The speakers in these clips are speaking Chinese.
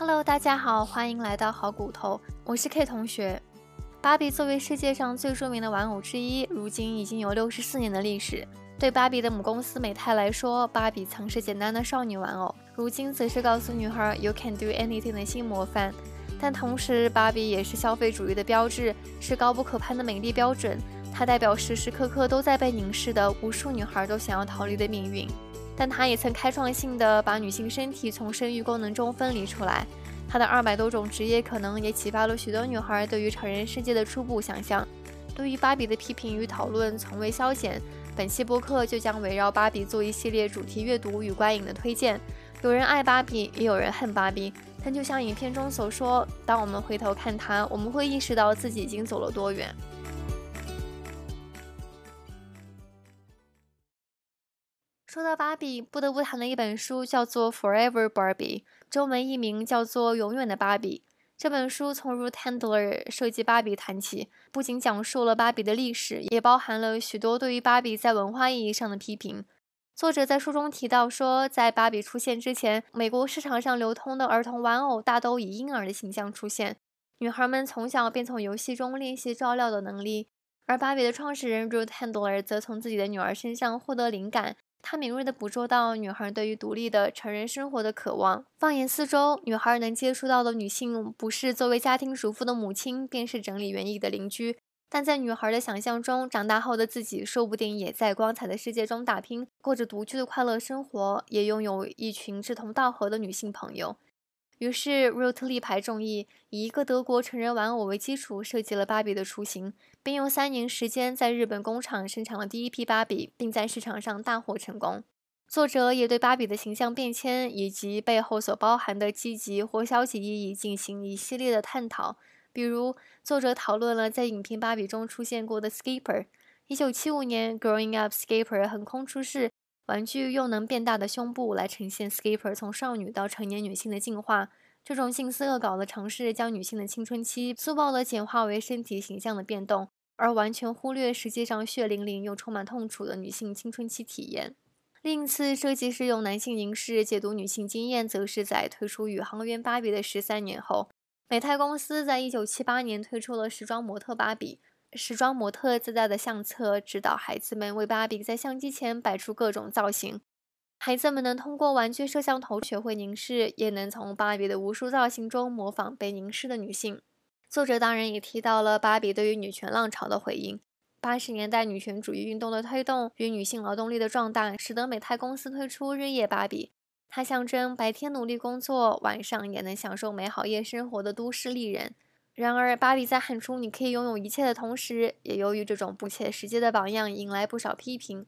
Hello，大家好，欢迎来到好骨头，我是 K 同学。芭比作为世界上最著名的玩偶之一，如今已经有六十四年的历史。对芭比的母公司美泰来说，芭比曾是简单的少女玩偶，如今则是告诉女孩 “You can do anything” 的新模范。但同时，芭比也是消费主义的标志，是高不可攀的美丽标准。它代表时时刻刻都在被凝视的无数女孩都想要逃离的命运。但它也曾开创性的把女性身体从生育功能中分离出来。她的二百多种职业可能也启发了许多女孩对于成人世界的初步想象。对于芭比的批评与讨论从未消减。本期播客就将围绕芭比做一系列主题阅读与观影的推荐。有人爱芭比，也有人恨芭比。但就像影片中所说，当我们回头看她，我们会意识到自己已经走了多远。说到芭比，不得不谈的一本书叫做《Forever Barbie》，中文译名叫做《永远的芭比》。这本书从 Ruth Handler 设计芭比谈起，不仅讲述了芭比的历史，也包含了许多对于芭比在文化意义上的批评。作者在书中提到说，在芭比出现之前，美国市场上流通的儿童玩偶大都以婴儿的形象出现，女孩们从小便从游戏中练习照料的能力，而芭比的创始人 Ruth Handler 则从自己的女儿身上获得灵感。他敏锐地捕捉到女孩对于独立的成人生活的渴望。放眼四周，女孩能接触到的女性，不是作为家庭主妇的母亲，便是整理园艺的邻居。但在女孩的想象中，长大后的自己说不定也在光彩的世界中打拼，过着独居的快乐生活，也拥有一群志同道合的女性朋友。于是，Ruth 力排众议，以一个德国成人玩偶为基础，设计了芭比的雏形，并用三年时间在日本工厂生产了第一批芭比，并在市场上大获成功。作者也对芭比的形象变迁以及背后所包含的积极或消极意义进行一系列的探讨。比如，作者讨论了在影片《芭比》中出现过的 Skipper。一九七五年，《Growing Up》Skipper 横空出世。玩具又能变大的胸部来呈现 Skipper 从少女到成年女性的进化，这种性思恶搞的尝试将女性的青春期粗暴地简化为身体形象的变动，而完全忽略实际上血淋淋又充满痛楚的女性青春期体验。另一次设计师用男性凝视解读女性经验，则是在推出宇航员芭比的十三年后，美泰公司在一九七八年推出了时装模特芭比。时装模特自带的相册指导孩子们为芭比在相机前摆出各种造型。孩子们能通过玩具摄像头学会凝视，也能从芭比的无数造型中模仿被凝视的女性。作者当然也提到了芭比对于女权浪潮的回应。八十年代女权主义运动的推动与女性劳动力的壮大，使得美泰公司推出日夜芭比。它象征白天努力工作，晚上也能享受美好夜生活的都市丽人。然而，芭比在喊出“你可以拥有一切”的同时，也由于这种不切实际的榜样，引来不少批评。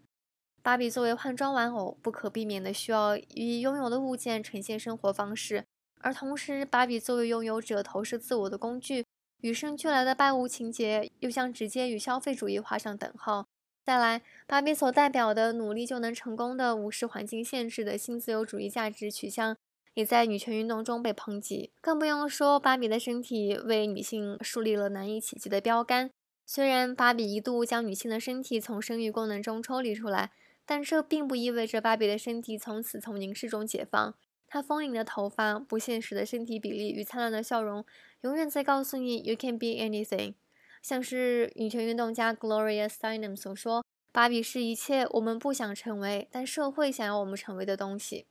芭比作为换装玩偶，不可避免地需要以拥有的物件呈现生活方式，而同时，芭比作为拥有者投射自我的工具，与生俱来的拜物情节又将直接与消费主义画上等号。再来，芭比所代表的努力就能成功的无视环境限制的新自由主义价值取向。也在女权运动中被抨击，更不用说芭比的身体为女性树立了难以企及的标杆。虽然芭比一度将女性的身体从生育功能中抽离出来，但这并不意味着芭比的身体从此从凝视中解放。她丰盈的头发、不现实的身体比例与灿烂的笑容，永远在告诉你 “You can be anything”。像是女权运动家 Gloria Steinem 所说：“芭比是一切我们不想成为，但社会想要我们成为的东西。”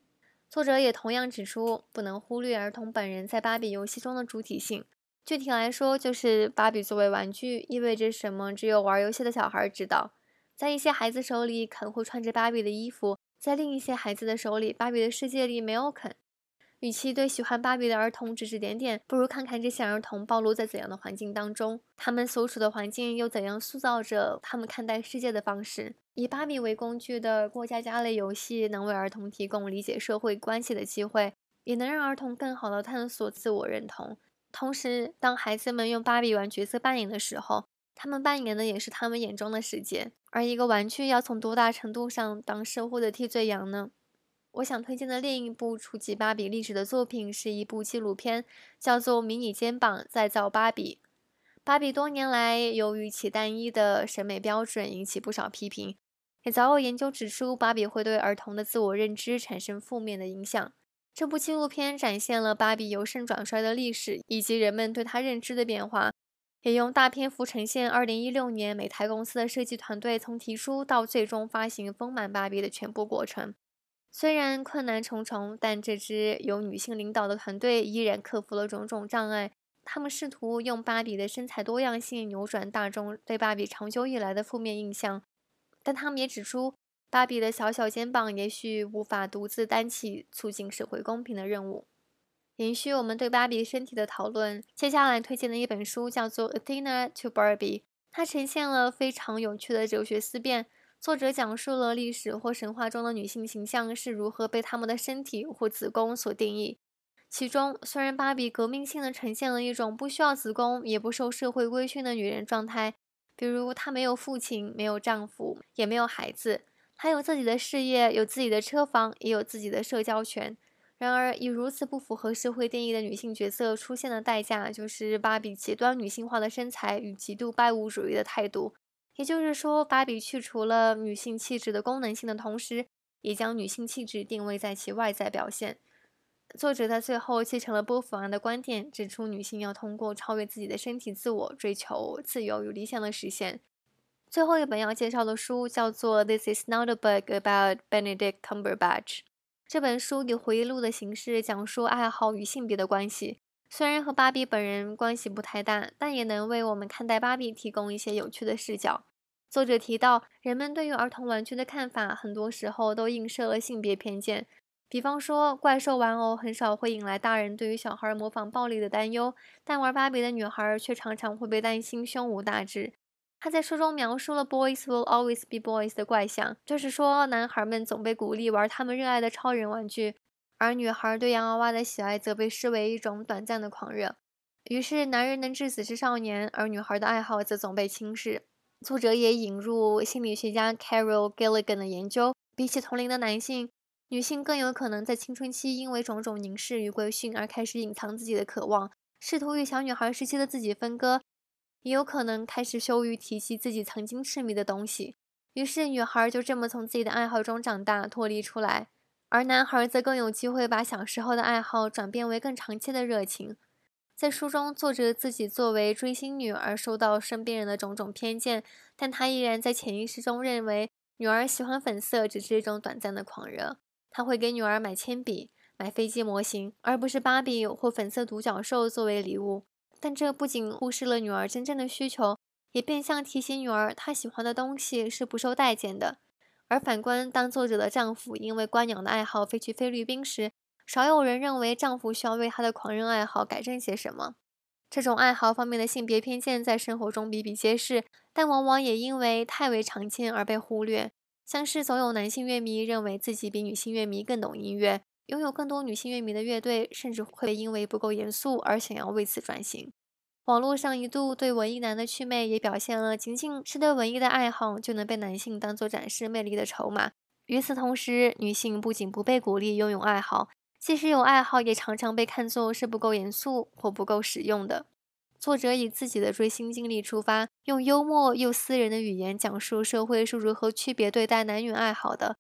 作者也同样指出，不能忽略儿童本人在芭比游戏中的主体性。具体来说，就是芭比作为玩具意味着什么，只有玩游戏的小孩知道。在一些孩子手里，肯会穿着芭比的衣服；在另一些孩子的手里，芭比的世界里没有肯。与其对喜欢芭比的儿童指指点点，不如看看这些儿童暴露在怎样的环境当中，他们所处的环境又怎样塑造着他们看待世界的方式。以芭比为工具的过家家类游戏，能为儿童提供理解社会关系的机会，也能让儿童更好的探索自我认同。同时，当孩子们用芭比玩角色扮演的时候，他们扮演的也是他们眼中的世界。而一个玩具要从多大程度上当社会的替罪羊呢？我想推荐的另一部触及芭比历史的作品是一部纪录片，叫做《迷你肩膀再造芭比》。芭比多年来由于其单一的审美标准引起不少批评，也早有研究指出芭比会对儿童的自我认知产生负面的影响。这部纪录片展现了芭比由盛转衰的历史以及人们对她认知的变化，也用大篇幅呈现2016年美台公司的设计团队从提出到最终发行丰满芭比的全部过程。虽然困难重重，但这支由女性领导的团队依然克服了种种障碍。他们试图用芭比的身材多样性扭转大众对芭比长久以来的负面印象，但他们也指出，芭比的小小肩膀也许无法独自担起促进社会公平的任务。延续我们对芭比身体的讨论，接下来推荐的一本书叫做《Athena to Barbie》，它呈现了非常有趣的哲学思辨。作者讲述了历史或神话中的女性形象是如何被她们的身体或子宫所定义。其中，虽然芭比革命性地呈现了一种不需要子宫也不受社会规训的女人状态，比如她没有父亲、没有丈夫、也没有孩子，她有自己的事业、有自己的车房、也有自己的社交圈。然而，以如此不符合社会定义的女性角色出现的代价，就是芭比极端女性化的身材与极度拜物主义的态度。也就是说，芭比去除了女性气质的功能性的同时，也将女性气质定位在其外在表现。作者在最后继承了波伏娃的观点，指出女性要通过超越自己的身体自我，追求自由与理想的实现。最后一本要介绍的书叫做《This Is Not a Book About Benedict Cumberbatch》。这本书以回忆录的形式讲述爱好与性别的关系。虽然和芭比本人关系不太大，但也能为我们看待芭比提供一些有趣的视角。作者提到，人们对于儿童玩具的看法，很多时候都映射了性别偏见。比方说，怪兽玩偶很少会引来大人对于小孩模仿暴力的担忧，但玩芭比的女孩却常常会被担心胸无大志。他在书中描述了 “boys will always be boys” 的怪象，就是说，男孩们总被鼓励玩他们热爱的超人玩具。而女孩对洋娃娃的喜爱则被视为一种短暂的狂热，于是男人能致死之少年，而女孩的爱好则总被轻视。作者也引入心理学家 Carol Gilligan 的研究，比起同龄的男性，女性更有可能在青春期因为种种凝视与规训而开始隐藏自己的渴望，试图与小女孩时期的自己分割，也有可能开始羞于提起自己曾经痴迷的东西。于是女孩就这么从自己的爱好中长大，脱离出来。而男孩则更有机会把小时候的爱好转变为更长期的热情。在书中，作者自己作为追星女而受到身边人的种种偏见，但她依然在潜意识中认为女儿喜欢粉色只是一种短暂的狂热。她会给女儿买铅笔、买飞机模型，而不是芭比或粉色独角兽作为礼物。但这不仅忽视了女儿真正的需求，也变相提醒女儿她喜欢的东西是不受待见的。而反观，当作者的丈夫因为观鸟的爱好飞去菲律宾时，少有人认为丈夫需要为他的狂热爱好改正些什么。这种爱好方面的性别偏见在生活中比比皆是，但往往也因为太为常见而被忽略。像是总有男性乐迷认为自己比女性乐迷更懂音乐，拥有更多女性乐迷的乐队，甚至会因为不够严肃而想要为此转型。网络上一度对文艺男的祛魅，也表现了仅仅是对文艺的爱好就能被男性当做展示魅力的筹码。与此同时，女性不仅不被鼓励拥有爱好，即使有爱好，也常常被看作是不够严肃或不够实用的。作者以自己的追星经历出发，用幽默又私人的语言讲述社会是如何区别对待男女爱好的。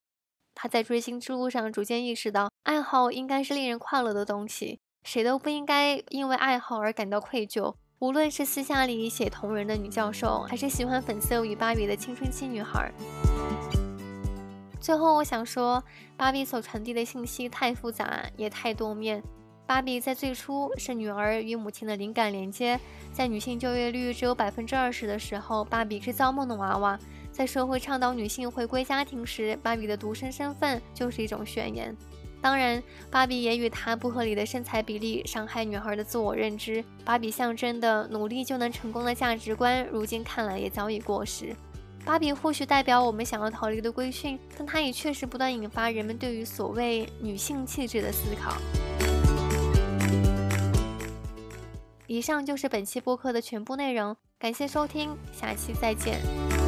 他在追星之路上逐渐意识到，爱好应该是令人快乐的东西，谁都不应该因为爱好而感到愧疚。无论是私下里写同人的女教授，还是喜欢粉色与芭比的青春期女孩。最后，我想说，芭比所传递的信息太复杂，也太多面。芭比在最初是女儿与母亲的灵感连接，在女性就业率只有百分之二十的时候，芭比是造梦的娃娃；在社会倡导女性回归家庭时，芭比的独身身份就是一种宣言。当然，芭比也与她不合理的身材比例伤害女孩的自我认知。芭比象征的努力就能成功的价值观，如今看来也早已过时。芭比或许代表我们想要逃离的规训，但它也确实不断引发人们对于所谓女性气质的思考。以上就是本期播客的全部内容，感谢收听，下期再见。